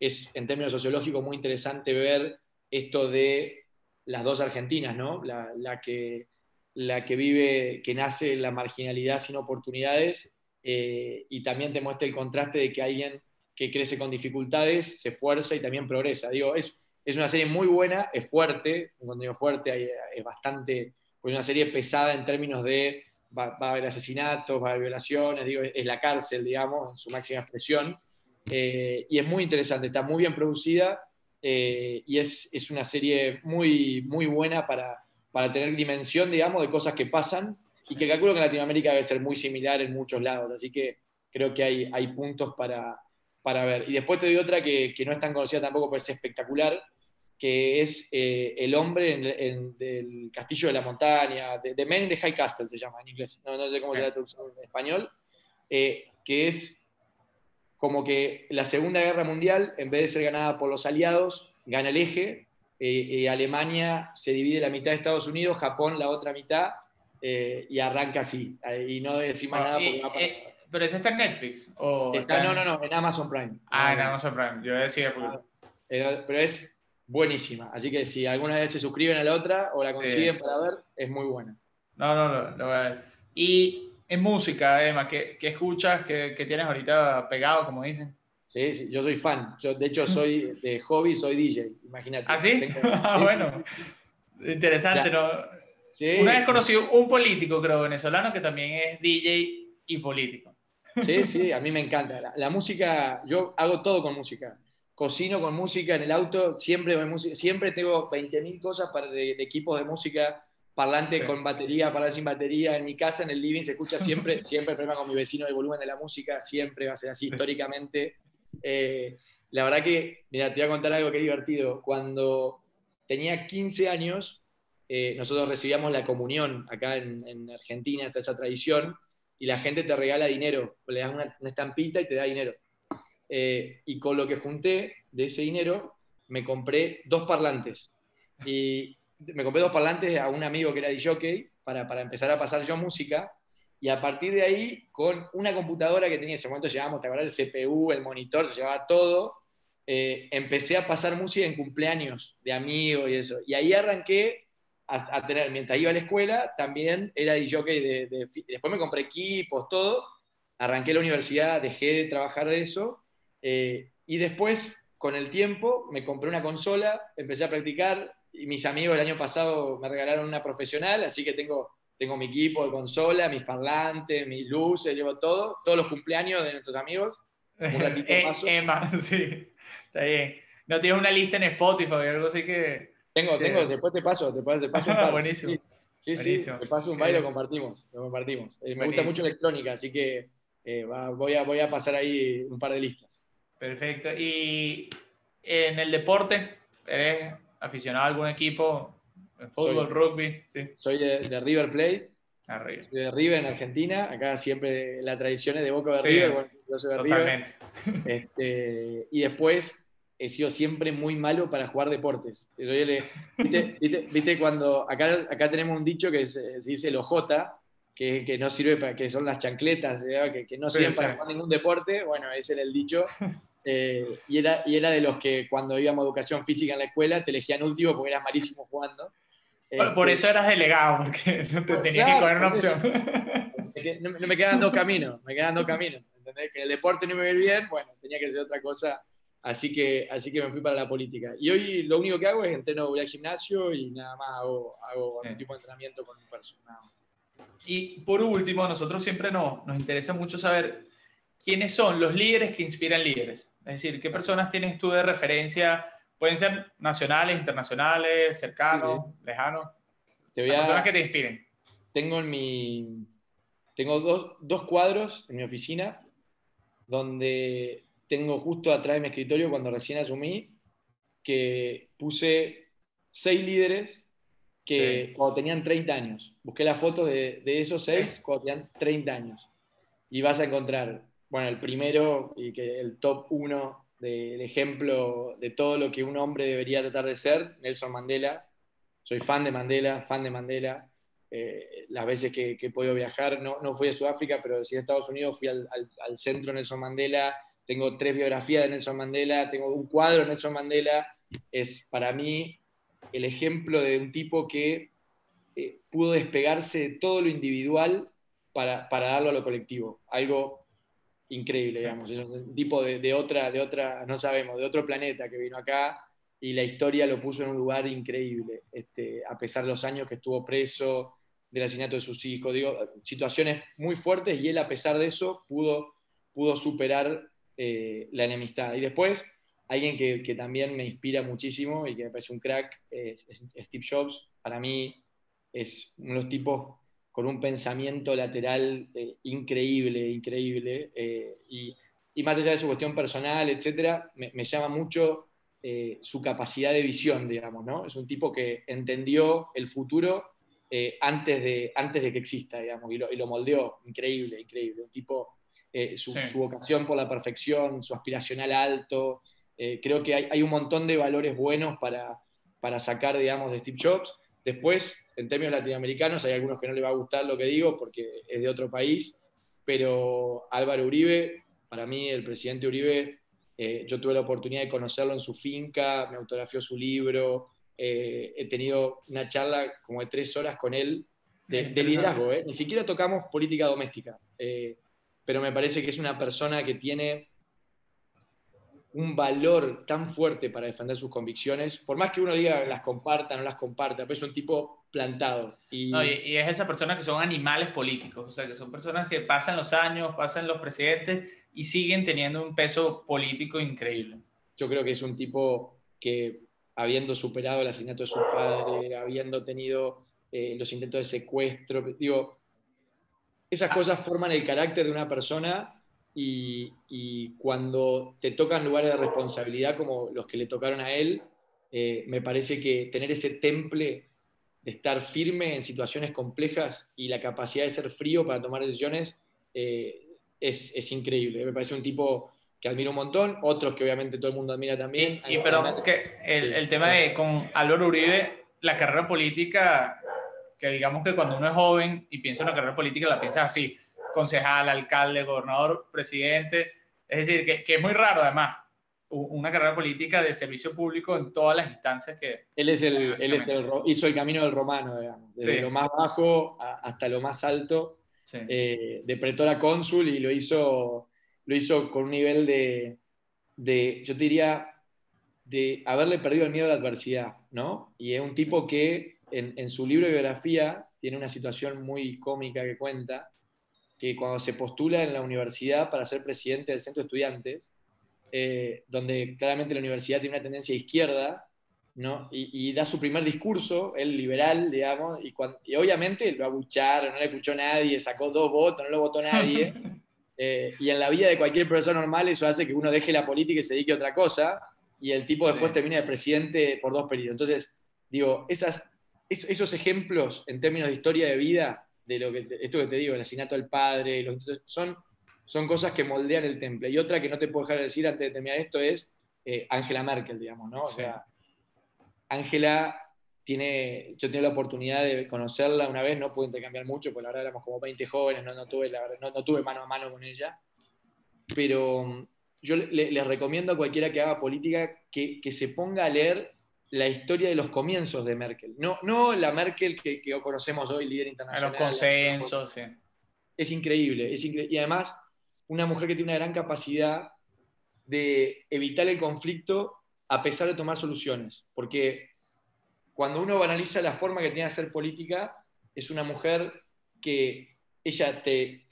es en términos sociológicos muy interesante ver esto de las dos Argentinas, ¿no? La, que, la que vive, que nace en la marginalidad sin oportunidades eh, y también te muestra el contraste de que alguien que crece con dificultades se esfuerza y también progresa. Digo, es, es una serie muy buena, es fuerte, un contenido fuerte, es bastante pues una serie pesada en términos de va, va a haber asesinatos, va a haber violaciones, digo, es, es la cárcel, digamos, en su máxima expresión. Eh, y es muy interesante, está muy bien producida eh, y es, es una serie muy, muy buena para, para tener dimensión, digamos, de cosas que pasan y que calculo que en Latinoamérica debe ser muy similar en muchos lados. Así que creo que hay, hay puntos para, para ver. Y después te doy otra que, que no es tan conocida tampoco, pero es espectacular, que es eh, El hombre en, en- del castillo de la montaña, de, The Man in the High Castle se llama en inglés, no, no sé cómo se la traducción en español, eh, que es como que la Segunda Guerra Mundial, en vez de ser ganada por los aliados, gana el eje, eh, eh, Alemania se divide la mitad de Estados Unidos, Japón la otra mitad, eh, y arranca así, eh, y no decir más nada Y- porque va para- ¿Pero ese está en Netflix? ¿O Está- en- no, no, no, en Amazon Prime. Ah, en Amazon Prime. Yo decía, porque- Ah, Pero, pero es buenísima. Así que si alguna vez se suscriben a la otra o la Sí. consiguen para ver, es muy buena. No, no, no, ver. Y en música, Emma, ¿qué, qué escuchas? ¿Qué, qué tienes ahorita pegado, como dicen? Sí, sí, yo soy fan. Yo, de hecho, soy de hobby, soy DJ. Imagínate. ¿Ah, sí? Tengo- Ah, bueno. Interesante, ¿no? sí, Una vez conocí un político, creo, venezolano, que también es DJ y político. Sí, sí, a mí me encanta. La, la música, yo hago todo con música. Cocino con música en el auto, siempre, siempre tengo 20.000 cosas para, de, de equipos de música, parlante Sí. con batería, parlante sin batería. En mi casa, en el living, se escucha siempre, siempre el problema con mi vecino del volumen de la música, siempre va a ser así históricamente. Eh, la verdad que, mira, te voy a contar algo que es divertido. Cuando tenía 15 años, eh, nosotros recibíamos la comunión acá en, en Argentina, está esa tradición, y la gente te regala dinero, le das una, una estampita y te da dinero. Eh, y con lo que junté de ese dinero, me compré dos parlantes. Y me compré dos parlantes a un amigo que era DJ para, para empezar a pasar yo música. Y a partir de ahí, con una computadora que tenía, en ese momento llevábamos, te acuerdas, el CPU, el monitor, se llevaba todo, eh, empecé a pasar música en cumpleaños de amigos y eso. Y ahí arranqué a, a tener, mientras iba a la escuela, también era DJ de, de, después me compré equipos, todo, arranqué la universidad, dejé de trabajar de eso, eh, y después, con el tiempo, me compré una consola, empecé a practicar, y mis amigos el año pasado me regalaron una profesional, así que tengo, tengo mi equipo de consola, mis parlantes, mis luces, llevo todo, todos los cumpleaños de nuestros amigos, Un ratito Eh, paso. Emma, sí, está bien. No tienes una lista en Spotify o algo así que... Tengo, que- tengo, después te paso, te paso, te paso un par. Buenísimo. Sí, sí, sí, Buenísimo. te paso un baile, lo compartimos, lo compartimos. Eh, me gusta Buenísimo. mucho electrónica, así que eh, va- voy, a, voy a pasar ahí un par de listas. Perfecto. Y en el deporte, ¿eres aficionado a algún equipo? ¿En fútbol, Soy- rugby? Sí, Soy de, de River Plate, arriba. soy de River en Argentina, acá siempre la tradición es de Boca de Sí, River, bueno, yo soy de River. Totalmente. Este, y después he sido siempre muy malo para jugar deportes. Le- ¿viste, viste- viste cuando acá, acá tenemos un dicho que se, se dice el OJ, que, que no sirve para, que son las chancletas, que, que no sirven para jugar ningún deporte. Bueno, ese era el dicho. Eh, y, era, y era de los que cuando íbamos a educación física en la escuela te elegían último porque eras malísimo jugando. Por, por Este, eso eras delegado, porque no te Por- tenías claro, que poner una opción. que- no, no me quedan dos caminos, me quedan dos caminos. ¿entendés? Que en el deporte no me iba bien, bueno, tenía que hacer otra cosa, así que, así que me fui para la política. Y hoy lo único que hago es entreno, voy al gimnasio y nada más hago, hago Sí. algún tipo de entrenamiento con un personal. Y por último, a nosotros siempre nos, nos interesa mucho saber quiénes son los líderes que inspiran líderes. Es decir, qué personas tienes tú de referencia. Pueden ser nacionales, internacionales, cercanos, lejanos. Te voy Las personas que te inspiren. tengo en mi, tengo dos, dos cuadros en mi oficina donde tengo justo atrás de mi escritorio cuando recién asumí que puse seis líderes que Sí. cuando tenían 30 años. Busqué las fotos de, de esos seis cuando tenían 30 años. Y vas a encontrar, bueno, el primero y que el top uno del ejemplo de todo lo que un hombre debería tratar de ser, Nelson Mandela. Soy fan de Mandela, fan de Mandela. Eh, las veces que, he podido viajar, no, no fui a Sudáfrica, pero sí a Estados Unidos, fui al, al- al centro Nelson Mandela, tengo tres biografías de Nelson Mandela, tengo un cuadro de Nelson Mandela, es para mí el ejemplo de un tipo que eh, pudo despegarse de todo lo individual para, para darlo a lo colectivo, algo increíble, digamos, es un tipo de, de otra, de otra, no sabemos, de otro planeta que vino acá y la historia lo puso en un lugar increíble, este, a pesar de los años que estuvo preso, del asesinato de sus hijos, digo, situaciones muy fuertes y él a pesar de eso pudo, pudo superar eh, la enemistad. Y después, alguien que, que también me inspira muchísimo y que me parece un crack es, es Steve Jobs. Para mí es uno de los tipos con un pensamiento lateral eh, increíble, increíble. eh, y, y más allá de su cuestión personal, etcétera, me, me llama mucho eh, su capacidad de visión, digamos, ¿no? Es un tipo que entendió el futuro antes, de, antes de que exista, digamos, y lo, y lo moldeó. Increíble, increíble. Un tipo, su, Sí. su vocación por la perfección, su aspiracional alto. creo que hay, hay un montón de valores buenos para, para sacar, digamos, de Steve Jobs. Después, en términos latinoamericanos, hay algunos que no les va a gustar lo que digo porque es de otro país, pero Álvaro Uribe, para mí el presidente Uribe, eh, yo tuve la oportunidad de conocerlo en su finca, me autografió su libro, eh, he tenido una charla como de tres horas con él de, de liderazgo, ¿eh? ni siquiera tocamos política doméstica, pero me parece que es una persona que tiene un valor tan fuerte para defender sus convicciones, por más que uno diga las comparta, no las comparta, pero es un tipo plantado. Y, No, y, y es esa persona que son animales políticos, o sea, que son personas que pasan los años, pasan los presidentes y siguen teniendo un peso político increíble. yo creo que es un tipo que, habiendo superado el asesinato de su padre, habiendo tenido eh, los intentos de secuestro, digo, esas cosas forman el carácter de una persona y, y cuando te tocan lugares de responsabilidad como los que le tocaron a él, eh, me parece que tener ese temple de estar firme en situaciones complejas y la capacidad de ser frío para tomar decisiones eh, es, es increíble. Me parece un tipo que admiro un montón, otros que obviamente todo el mundo admira también. Y, y perdón, que el, el tema de con Álvaro Uribe, la carrera política, que digamos que cuando uno es joven y piensa en una carrera política, la piensa así, concejal, alcalde, gobernador, presidente, es decir, que, que es muy raro además, una carrera política de servicio público en todas las instancias que... Él, es el, él es el hizo el camino del romano, digamos, desde Sí. lo más bajo a- hasta lo más alto, Sí. eh, de pretor a cónsul, y lo hizo, lo hizo con un nivel de, de, yo te diría, de haberle perdido el miedo a la adversidad, ¿no? Y es un tipo que en, en su libro de biografía tiene una situación muy cómica que cuenta, que cuando se postula en la universidad para ser presidente del centro de estudiantes, eh, donde claramente la universidad tiene una tendencia izquierda, ¿no? Y, da su primer discurso, el liberal, digamos, y, y, obviamente lo abucharon, no le escuchó nadie, sacó dos votos, no lo votó nadie. Eh, y en la vida de cualquier persona normal eso hace que uno deje la política y se dedique a otra cosa, y el tipo después termina de presidente por dos periodos. Entonces, digo, esas, esos ejemplos en términos de historia de vida, de lo que esto que te digo, el asesinato del padre, son, son cosas que moldean el temple. Y otra que no te puedo dejar de decir antes de terminar esto es eh, Angela Merkel, digamos, ¿no? O sea, Ángela tiene, yo tengo la oportunidad de conocerla una vez, no pude intercambiar mucho, porque la verdad éramos como 20 jóvenes, no, no tuve, la no, tuve mano a mano con ella, pero yo le, recomiendo a cualquiera que haga política que, que, se ponga a leer la historia de los comienzos de Merkel, no, no la Merkel que, que conocemos hoy, líder internacional. los consensos, sí. Es increíble, es increíble, y además una mujer que tiene una gran capacidad de evitar el conflicto a pesar de tomar soluciones. Porque cuando uno analiza la forma que tiene de hacer política, es una mujer que ella te,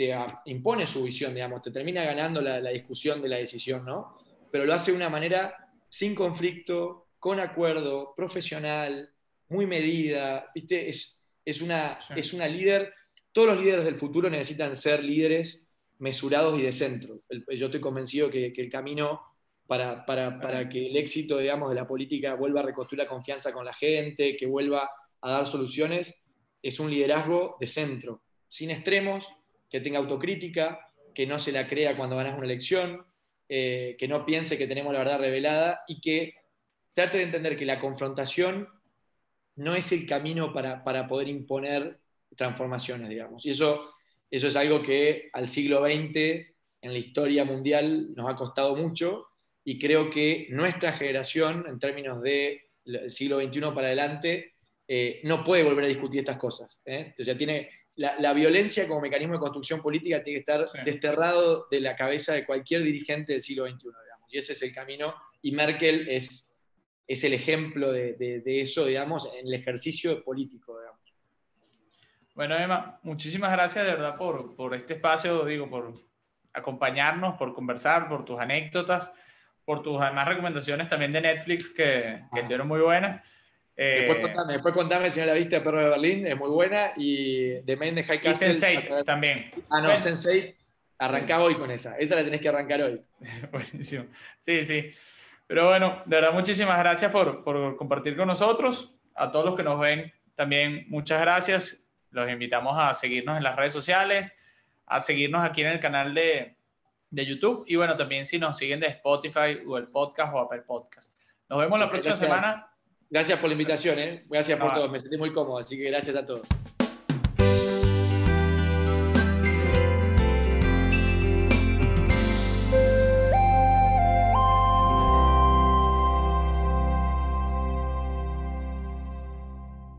impone su visión, digamos, te termina ganando la, discusión de la decisión, ¿no? Pero lo hace de una manera sin conflicto, con acuerdo, profesional, muy medida, ¿viste? Es, es, una, es una líder, todos los líderes del futuro necesitan ser líderes mesurados y de centro. yo estoy convencido que, que el camino para, para, para, que el éxito, digamos, de la política vuelva a reconstruir la confianza con la gente, que vuelva a dar soluciones, es un liderazgo de centro, sin extremos, que tenga autocrítica, que no se la crea cuando ganas una elección, eh, que no piense que tenemos la verdad revelada y que trate de entender que la confrontación no es el camino para, para poder imponer transformaciones, digamos. Y eso, eso es algo que al siglo XX en la historia mundial nos ha costado mucho y creo que nuestra generación, en términos del siglo XXI para adelante, eh, no puede volver a discutir estas cosas. ¿eh? O sea, tiene, la, violencia como mecanismo de construcción política tiene que estar desterrado de la cabeza de cualquier dirigente del siglo XXI, digamos. Y ese es el camino. Y Merkel es, es el ejemplo de, de, eso, digamos, en el ejercicio político, digamos. Bueno, Emma, muchísimas gracias de verdad por, por este espacio, digo, por acompañarnos, por conversar, por tus anécdotas por tus demás recomendaciones también de Netflix que, que estuvieron muy buenas. Eh, después, contame, después contame si no la viste Perro de Berlín, es muy buena. Y The Man de High Castle. Y Sense8 también. Ah, no, Sense8, arranca hoy con esa. Esa la tenés que arrancar hoy. Buenísimo. Sí, sí. Pero bueno, de verdad, muchísimas gracias por, por compartir con nosotros. A todos los que nos ven, también muchas gracias. Los invitamos a seguirnos en las redes sociales, a seguirnos aquí en el canal de, de YouTube y bueno, también si nos siguen de Spotify o el Podcast o Apple Podcast. Nos vemos la próxima semana. Gracias por la invitación, ¿eh? gracias por todo, me sentí muy cómodo, así que gracias a todos.